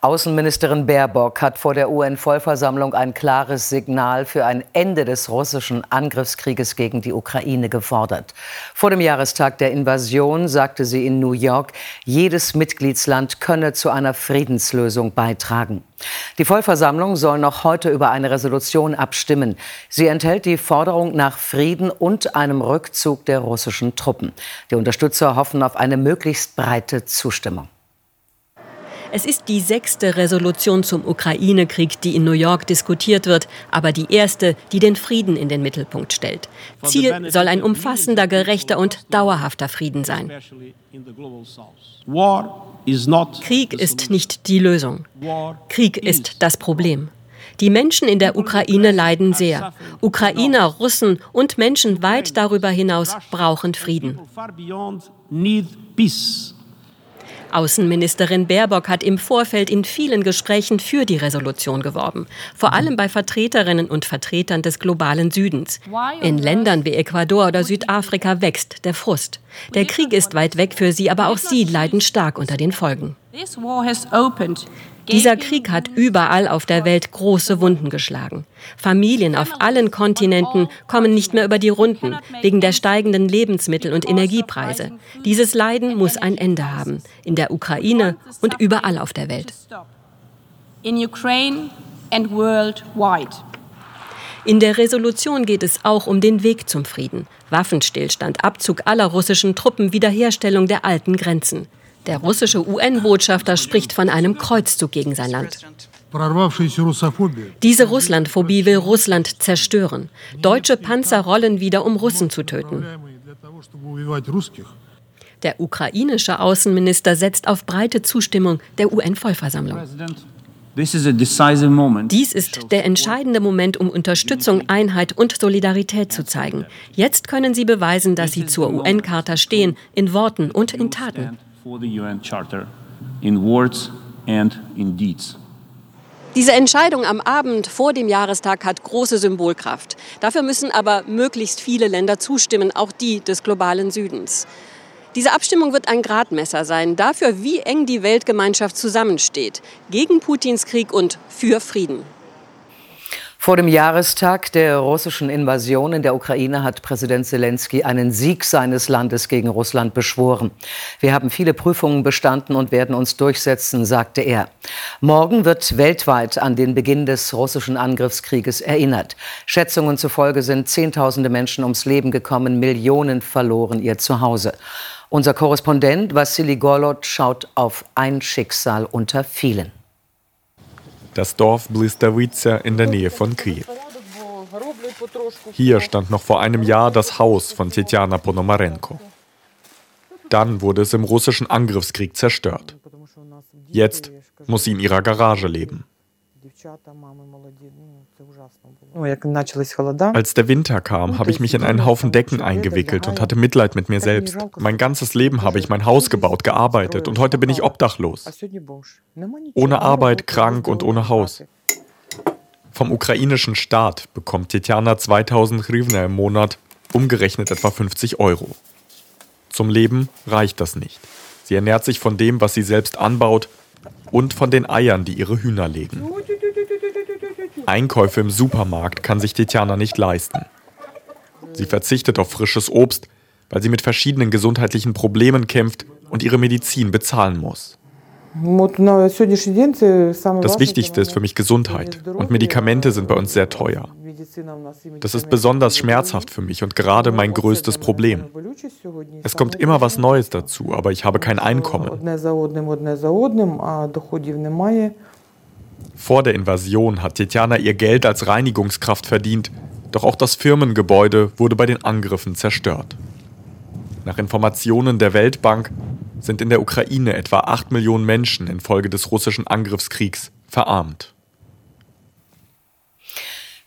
Außenministerin Baerbock hat vor der UN-Vollversammlung ein klares Signal für ein Ende des russischen Angriffskrieges gegen die Ukraine gefordert. Vor dem Jahrestag der Invasion sagte sie in New York, jedes Mitgliedsland könne zu einer Friedenslösung beitragen. Die Vollversammlung soll noch heute über eine Resolution abstimmen. Sie enthält die Forderung nach Frieden und einem Rückzug der russischen Truppen. Die Unterstützer hoffen auf eine möglichst breite Zustimmung. Es ist die sechste Resolution zum Ukraine-Krieg, die in New York diskutiert wird, aber die erste, die den Frieden in den Mittelpunkt stellt. Ziel soll ein umfassender, gerechter und dauerhafter Frieden sein. Krieg ist nicht die Lösung. Krieg ist das Problem. Die Menschen in der Ukraine leiden sehr. Ukrainer, Russen und Menschen weit darüber hinaus brauchen Frieden. Außenministerin Baerbock hat im Vorfeld in vielen Gesprächen für die Resolution geworben, vor allem bei Vertreterinnen und Vertretern des globalen Südens. In Ländern wie Ecuador oder Südafrika wächst der Frust. Der Krieg ist weit weg für sie, aber auch sie leiden stark unter den Folgen. Dieser Krieg hat überall auf der Welt große Wunden geschlagen. Familien auf allen Kontinenten kommen nicht mehr über die Runden wegen der steigenden Lebensmittel- und Energiepreise. Dieses Leiden muss ein Ende haben, in der Ukraine und überall auf der Welt. In der Resolution geht es auch um den Weg zum Frieden. Waffenstillstand, Abzug aller russischen Truppen, Wiederherstellung der alten Grenzen. Der russische UN-Botschafter spricht von einem Kreuzzug gegen sein Land. Diese Russlandphobie will Russland zerstören. Deutsche Panzer rollen wieder, um Russen zu töten. Der ukrainische Außenminister setzt auf breite Zustimmung der UN-Vollversammlung. Dies ist der entscheidende Moment, um Unterstützung, Einheit und Solidarität zu zeigen. Jetzt können Sie beweisen, dass Sie zur UN-Charta stehen, in Worten und in Taten for the UN Charter in words and in deeds. Diese Entscheidung am Abend vor dem Jahrestag hat große Symbolkraft. Dafür müssen aber möglichst viele Länder zustimmen, auch die des globalen Südens. Diese Abstimmung wird ein Gradmesser sein dafür, wie eng die Weltgemeinschaft zusammensteht, gegen Putins Krieg und für Frieden. Vor dem Jahrestag der russischen Invasion in der Ukraine hat Präsident Zelensky einen Sieg seines Landes gegen Russland beschworen. Wir haben viele Prüfungen bestanden und werden uns durchsetzen, sagte er. Morgen wird weltweit an den Beginn des russischen Angriffskrieges erinnert. Schätzungen zufolge sind Zehntausende Menschen ums Leben gekommen, Millionen verloren ihr Zuhause. Unser Korrespondent Vassili Gorlot schaut auf ein Schicksal unter vielen das Dorf Blistavica in der Nähe von Kiew. Hier stand noch vor einem Jahr das Haus von Tetjana Ponomarenko. Dann wurde es im russischen Angriffskrieg zerstört. Jetzt muss sie in ihrer Garage leben. Als der Winter kam, habe ich mich in einen Haufen Decken eingewickelt und hatte Mitleid mit mir selbst. Mein ganzes Leben habe ich mein Haus gebaut, gearbeitet und heute bin ich obdachlos. Ohne Arbeit, krank und ohne Haus. Vom ukrainischen Staat bekommt Tetjana 2000 Hryvnia im Monat, umgerechnet etwa 50 Euro. Zum Leben reicht das nicht. Sie ernährt sich von dem, was sie selbst anbaut und von den Eiern, die ihre Hühner legen. Einkäufe im Supermarkt kann sich Tetjana nicht leisten. Sie verzichtet auf frisches Obst, weil sie mit verschiedenen gesundheitlichen Problemen kämpft und ihre Medizin bezahlen muss. Das Wichtigste ist für mich Gesundheit und Medikamente sind bei uns sehr teuer. Das ist besonders schmerzhaft für mich und gerade mein größtes Problem. Es kommt immer was Neues dazu, aber ich habe kein Einkommen. Vor der Invasion hat Tetjana ihr Geld als Reinigungskraft verdient, doch auch das Firmengebäude wurde bei den Angriffen zerstört. Nach Informationen der Weltbank sind in der Ukraine etwa 8 Millionen Menschen infolge des russischen Angriffskriegs verarmt.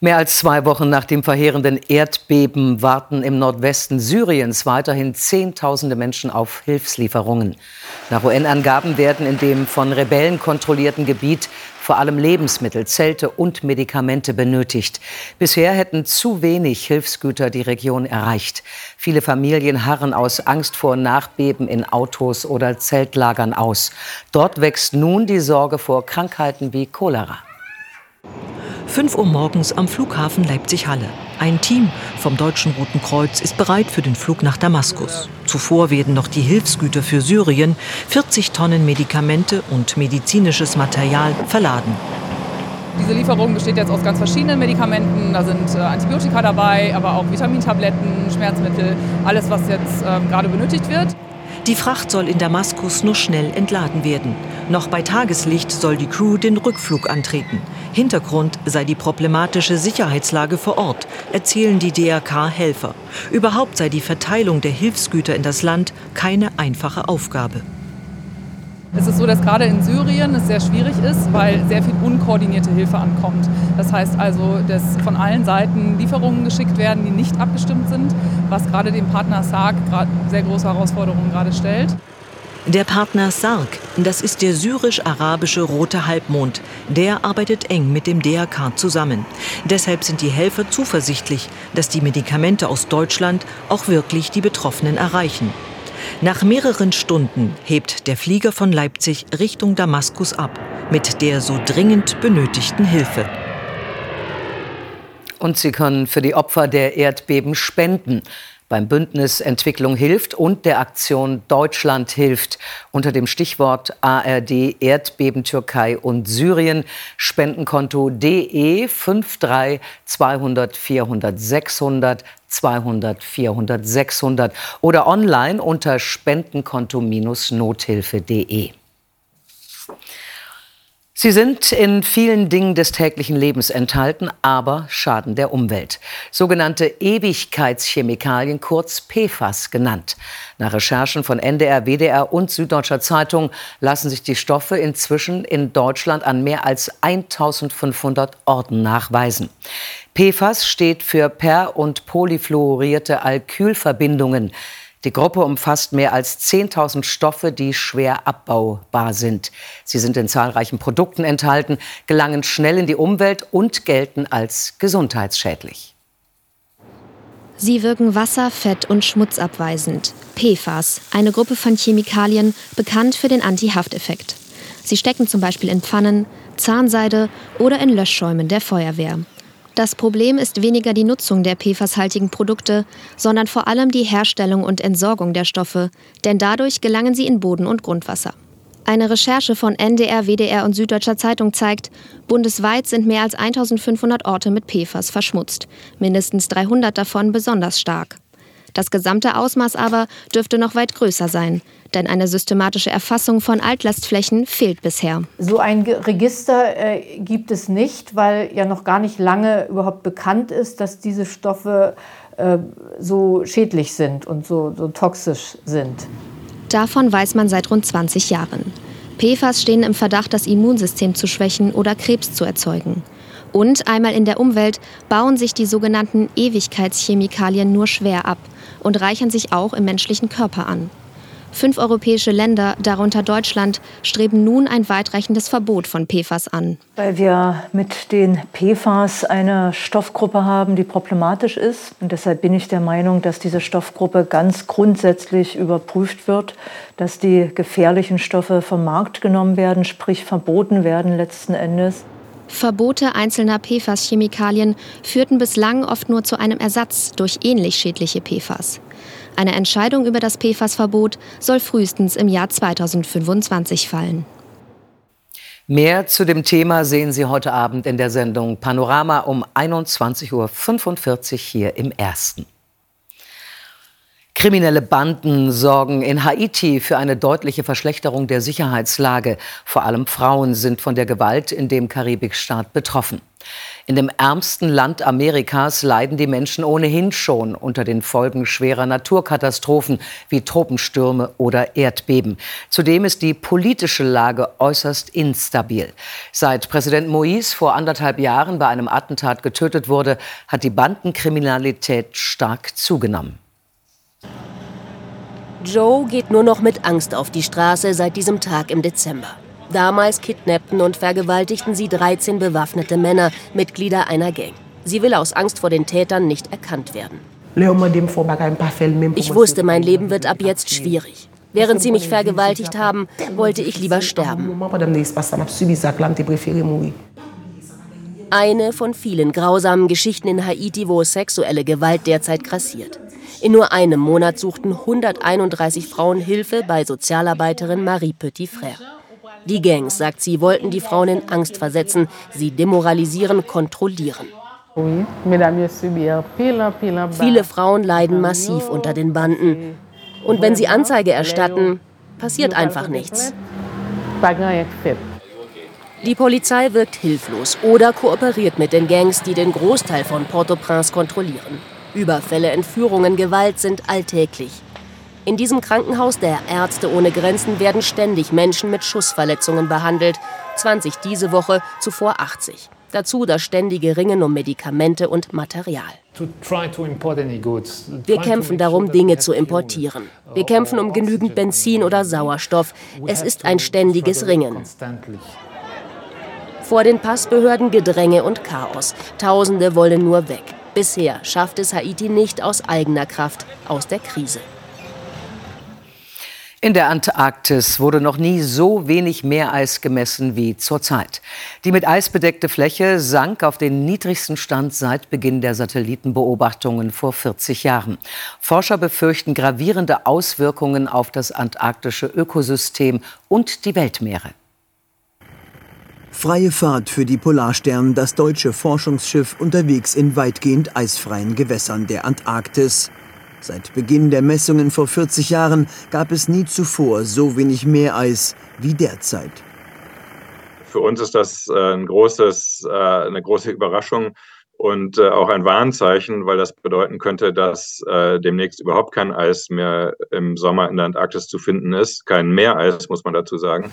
Mehr als zwei Wochen nach dem verheerenden Erdbeben warten im Nordwesten Syriens weiterhin Zehntausende Menschen auf Hilfslieferungen. Nach UN-Angaben werden in dem von Rebellen kontrollierten Gebiet vor allem Lebensmittel, Zelte und Medikamente benötigt. Bisher hätten zu wenig Hilfsgüter die Region erreicht. Viele Familien harren aus Angst vor Nachbeben in Autos oder Zeltlagern aus. Dort wächst nun die Sorge vor Krankheiten wie Cholera. 5 Uhr morgens am Flughafen Leipzig-Halle. Ein Team vom Deutschen Roten Kreuz ist bereit für den Flug nach Damaskus. Zuvor werden noch die Hilfsgüter für Syrien, 40 Tonnen Medikamente und medizinisches Material verladen. Diese Lieferung besteht jetzt aus ganz verschiedenen Medikamenten. Da sind äh, Antibiotika dabei, aber auch Vitamintabletten, Schmerzmittel, alles, was jetzt äh, gerade benötigt wird. Die Fracht soll in Damaskus nur schnell entladen werden. Noch bei Tageslicht soll die Crew den Rückflug antreten. Hintergrund sei die problematische Sicherheitslage vor Ort, erzählen die DRK-Helfer. Überhaupt sei die Verteilung der Hilfsgüter in das Land keine einfache Aufgabe. Es ist so, dass gerade in Syrien es sehr schwierig ist, weil sehr viel unkoordinierte Hilfe ankommt. Das heißt also, dass von allen Seiten Lieferungen geschickt werden, die nicht abgestimmt sind, was gerade dem Partner SARC sehr große Herausforderungen gerade stellt. Der Partner SARC, das ist der syrisch-arabische Rote Halbmond, der arbeitet eng mit dem DRK zusammen. Deshalb sind die Helfer zuversichtlich, dass die Medikamente aus Deutschland auch wirklich die Betroffenen erreichen. Nach mehreren Stunden hebt der Flieger von Leipzig Richtung Damaskus ab mit der so dringend benötigten Hilfe. Und Sie können für die Opfer der Erdbeben spenden beim Bündnis Entwicklung hilft und der Aktion Deutschland hilft unter dem Stichwort ARD Erdbeben Türkei und Syrien Spendenkonto DE 53 200 400 600 200 400 600 oder online unter spendenkonto-nothilfe.de. Sie sind in vielen Dingen des täglichen Lebens enthalten, aber schaden der Umwelt. Sogenannte Ewigkeitschemikalien, kurz PFAS genannt. Nach Recherchen von NDR, WDR und Süddeutscher Zeitung lassen sich die Stoffe inzwischen in Deutschland an mehr als 1500 Orten nachweisen. PFAS steht für per- und polyfluorierte Alkylverbindungen. Die Gruppe umfasst mehr als 10.000 Stoffe, die schwer abbaubar sind. Sie sind in zahlreichen Produkten enthalten, gelangen schnell in die Umwelt und gelten als gesundheitsschädlich. Sie wirken wasser-, fett- und schmutzabweisend. PFAS, eine Gruppe von Chemikalien, bekannt für den Anti-Hafteffekt. Sie stecken zum Beispiel in Pfannen, Zahnseide oder in Löschschäumen der Feuerwehr. Das Problem ist weniger die Nutzung der PFAS-haltigen Produkte, sondern vor allem die Herstellung und Entsorgung der Stoffe, denn dadurch gelangen sie in Boden und Grundwasser. Eine Recherche von NDR, WDR und Süddeutscher Zeitung zeigt, bundesweit sind mehr als 1500 Orte mit PFAS verschmutzt, mindestens 300 davon besonders stark. Das gesamte Ausmaß aber dürfte noch weit größer sein, denn eine systematische Erfassung von Altlastflächen fehlt bisher. So ein Register äh, gibt es nicht, weil ja noch gar nicht lange überhaupt bekannt ist, dass diese Stoffe äh, so schädlich sind und so, so toxisch sind. Davon weiß man seit rund 20 Jahren. PFAS stehen im Verdacht, das Immunsystem zu schwächen oder Krebs zu erzeugen. Und einmal in der Umwelt bauen sich die sogenannten Ewigkeitschemikalien nur schwer ab und reichern sich auch im menschlichen Körper an. Fünf europäische Länder, darunter Deutschland, streben nun ein weitreichendes Verbot von PFAS an. Weil wir mit den PFAS eine Stoffgruppe haben, die problematisch ist. Und deshalb bin ich der Meinung, dass diese Stoffgruppe ganz grundsätzlich überprüft wird, dass die gefährlichen Stoffe vom Markt genommen werden, sprich verboten werden letzten Endes. Verbote einzelner PFAS-Chemikalien führten bislang oft nur zu einem Ersatz durch ähnlich schädliche PFAS. Eine Entscheidung über das PFAS-Verbot soll frühestens im Jahr 2025 fallen. Mehr zu dem Thema sehen Sie heute Abend in der Sendung Panorama um 21.45 Uhr hier im Ersten. Kriminelle Banden sorgen in Haiti für eine deutliche Verschlechterung der Sicherheitslage. Vor allem Frauen sind von der Gewalt in dem Karibikstaat betroffen. In dem ärmsten Land Amerikas leiden die Menschen ohnehin schon unter den Folgen schwerer Naturkatastrophen wie Tropenstürme oder Erdbeben. Zudem ist die politische Lage äußerst instabil. Seit Präsident Moïse vor anderthalb Jahren bei einem Attentat getötet wurde, hat die Bandenkriminalität stark zugenommen. Joe geht nur noch mit Angst auf die Straße seit diesem Tag im Dezember. Damals kidnappten und vergewaltigten sie 13 bewaffnete Männer, Mitglieder einer Gang. Sie will aus Angst vor den Tätern nicht erkannt werden. Ich wusste, mein Leben wird ab jetzt schwierig. Während sie mich vergewaltigt haben, wollte ich lieber sterben. Eine von vielen grausamen Geschichten in Haiti, wo sexuelle Gewalt derzeit grassiert. In nur einem Monat suchten 131 Frauen Hilfe bei Sozialarbeiterin Marie Petit-Frère. Die Gangs, sagt sie, wollten die Frauen in Angst versetzen, sie demoralisieren, kontrollieren. Viele Frauen leiden massiv unter den Banden. Und wenn sie Anzeige erstatten, passiert einfach nichts. Die Polizei wirkt hilflos oder kooperiert mit den Gangs, die den Großteil von Port-au-Prince kontrollieren. Überfälle, Entführungen, Gewalt sind alltäglich. In diesem Krankenhaus der Ärzte ohne Grenzen werden ständig Menschen mit Schussverletzungen behandelt. 20 diese Woche, zuvor 80. Dazu das ständige Ringen um Medikamente und Material. Wir kämpfen darum, Dinge zu importieren. Wir kämpfen um genügend Benzin oder Sauerstoff. Es ist ein ständiges Ringen. Vor den Passbehörden Gedränge und Chaos. Tausende wollen nur weg. Bisher schafft es Haiti nicht aus eigener Kraft aus der Krise. In der Antarktis wurde noch nie so wenig Meereis gemessen wie zurzeit. Die mit Eis bedeckte Fläche sank auf den niedrigsten Stand seit Beginn der Satellitenbeobachtungen vor 40 Jahren. Forscher befürchten gravierende Auswirkungen auf das antarktische Ökosystem und die Weltmeere. Freie Fahrt für die Polarstern, das deutsche Forschungsschiff unterwegs in weitgehend eisfreien Gewässern der Antarktis. Seit Beginn der Messungen vor 40 Jahren gab es nie zuvor so wenig Meereis wie derzeit. Für uns ist das äh, ein großes, äh, eine große Überraschung und äh, auch ein Warnzeichen, weil das bedeuten könnte, dass demnächst überhaupt kein Eis mehr im Sommer in der Antarktis zu finden ist. Kein Meereis, muss man dazu sagen.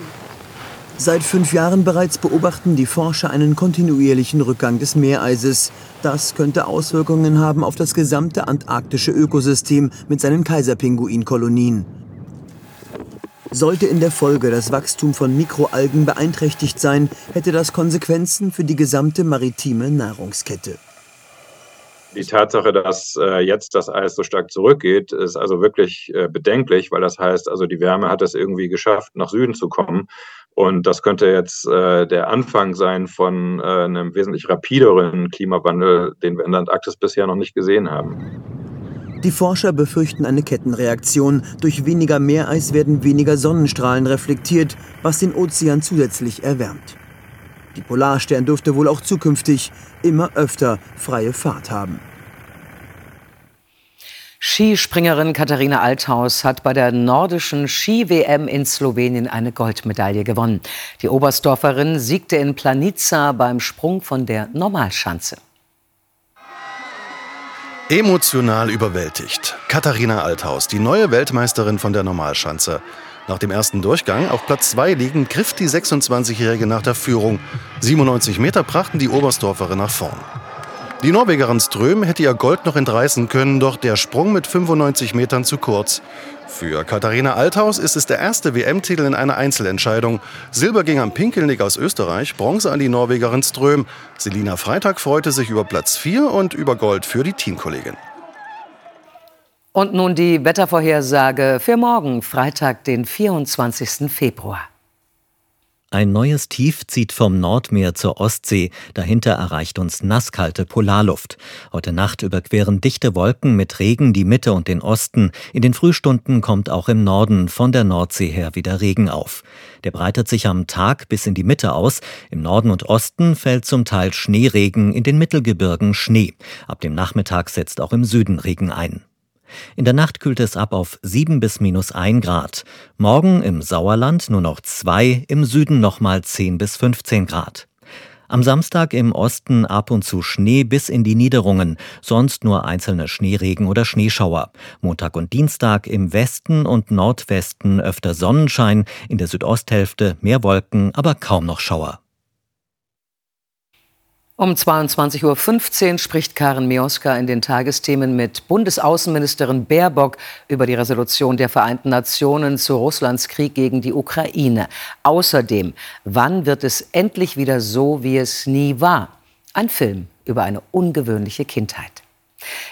Seit fünf Jahren bereits beobachten die Forscher einen kontinuierlichen Rückgang des Meereises. Das könnte Auswirkungen haben auf das gesamte antarktische Ökosystem mit seinen Kaiserpinguinkolonien. Sollte in der Folge das Wachstum von Mikroalgen beeinträchtigt sein, hätte das Konsequenzen für die gesamte maritime Nahrungskette. Die Tatsache, dass äh, jetzt das Eis so stark zurückgeht, ist also wirklich äh, bedenklich, weil das heißt, also die Wärme hat es irgendwie geschafft, nach Süden zu kommen. Und das könnte jetzt äh, der Anfang sein von äh, einem wesentlich rapideren Klimawandel, den wir in der Antarktis bisher noch nicht gesehen haben. Die Forscher befürchten eine Kettenreaktion. Durch weniger Meereis werden weniger Sonnenstrahlen reflektiert, was den Ozean zusätzlich erwärmt. Die Polarstern dürfte wohl auch zukünftig immer öfter freie Fahrt haben. Skispringerin Katharina Althaus hat bei der nordischen Ski-WM in Slowenien eine Goldmedaille gewonnen. Die Oberstdorferin siegte in Planica beim Sprung von der Normalschanze. Emotional überwältigt. Katharina Althaus, die neue Weltmeisterin von der Normalschanze. Nach dem ersten Durchgang auf Platz 2 liegend griff die 26-Jährige nach der Führung. 97 Meter brachten die Oberstdorferin nach vorn. Die Norwegerin Ström hätte ihr Gold noch entreißen können, doch der Sprung mit 95 Metern zu kurz. Für Katharina Althaus ist es der erste WM-Titel in einer Einzelentscheidung. Silber ging am Pinkelnick aus Österreich, Bronze an die Norwegerin Ström. Selina Freitag freute sich über Platz 4 und über Gold für die Teamkollegin. Und nun die Wettervorhersage für morgen, Freitag, den 24. Februar. Ein neues Tief zieht vom Nordmeer zur Ostsee. Dahinter erreicht uns nasskalte Polarluft. Heute Nacht überqueren dichte Wolken mit Regen die Mitte und den Osten. In den Frühstunden kommt auch im Norden von der Nordsee her wieder Regen auf. Der breitet sich am Tag bis in die Mitte aus. Im Norden und Osten fällt zum Teil Schneeregen, in den Mittelgebirgen Schnee. Ab dem Nachmittag setzt auch im Süden Regen ein. In der Nacht kühlt es ab auf 7 bis minus 1 Grad. Morgen im Sauerland nur noch 2, im Süden nochmal 10 bis 15 Grad. Am Samstag im Osten ab und zu Schnee bis in die Niederungen, sonst nur einzelne Schneeregen oder Schneeschauer. Montag und Dienstag im Westen und Nordwesten öfter Sonnenschein, in der Südosthälfte mehr Wolken, aber kaum noch Schauer. Um 22.15 Uhr spricht Karen Mioska in den Tagesthemen mit Bundesaußenministerin Baerbock über die Resolution der Vereinten Nationen zu Russlands Krieg gegen die Ukraine. Außerdem, wann wird es endlich wieder so, wie es nie war? Ein Film über eine ungewöhnliche Kindheit.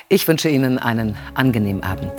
Ich wünsche Ihnen einen angenehmen Abend.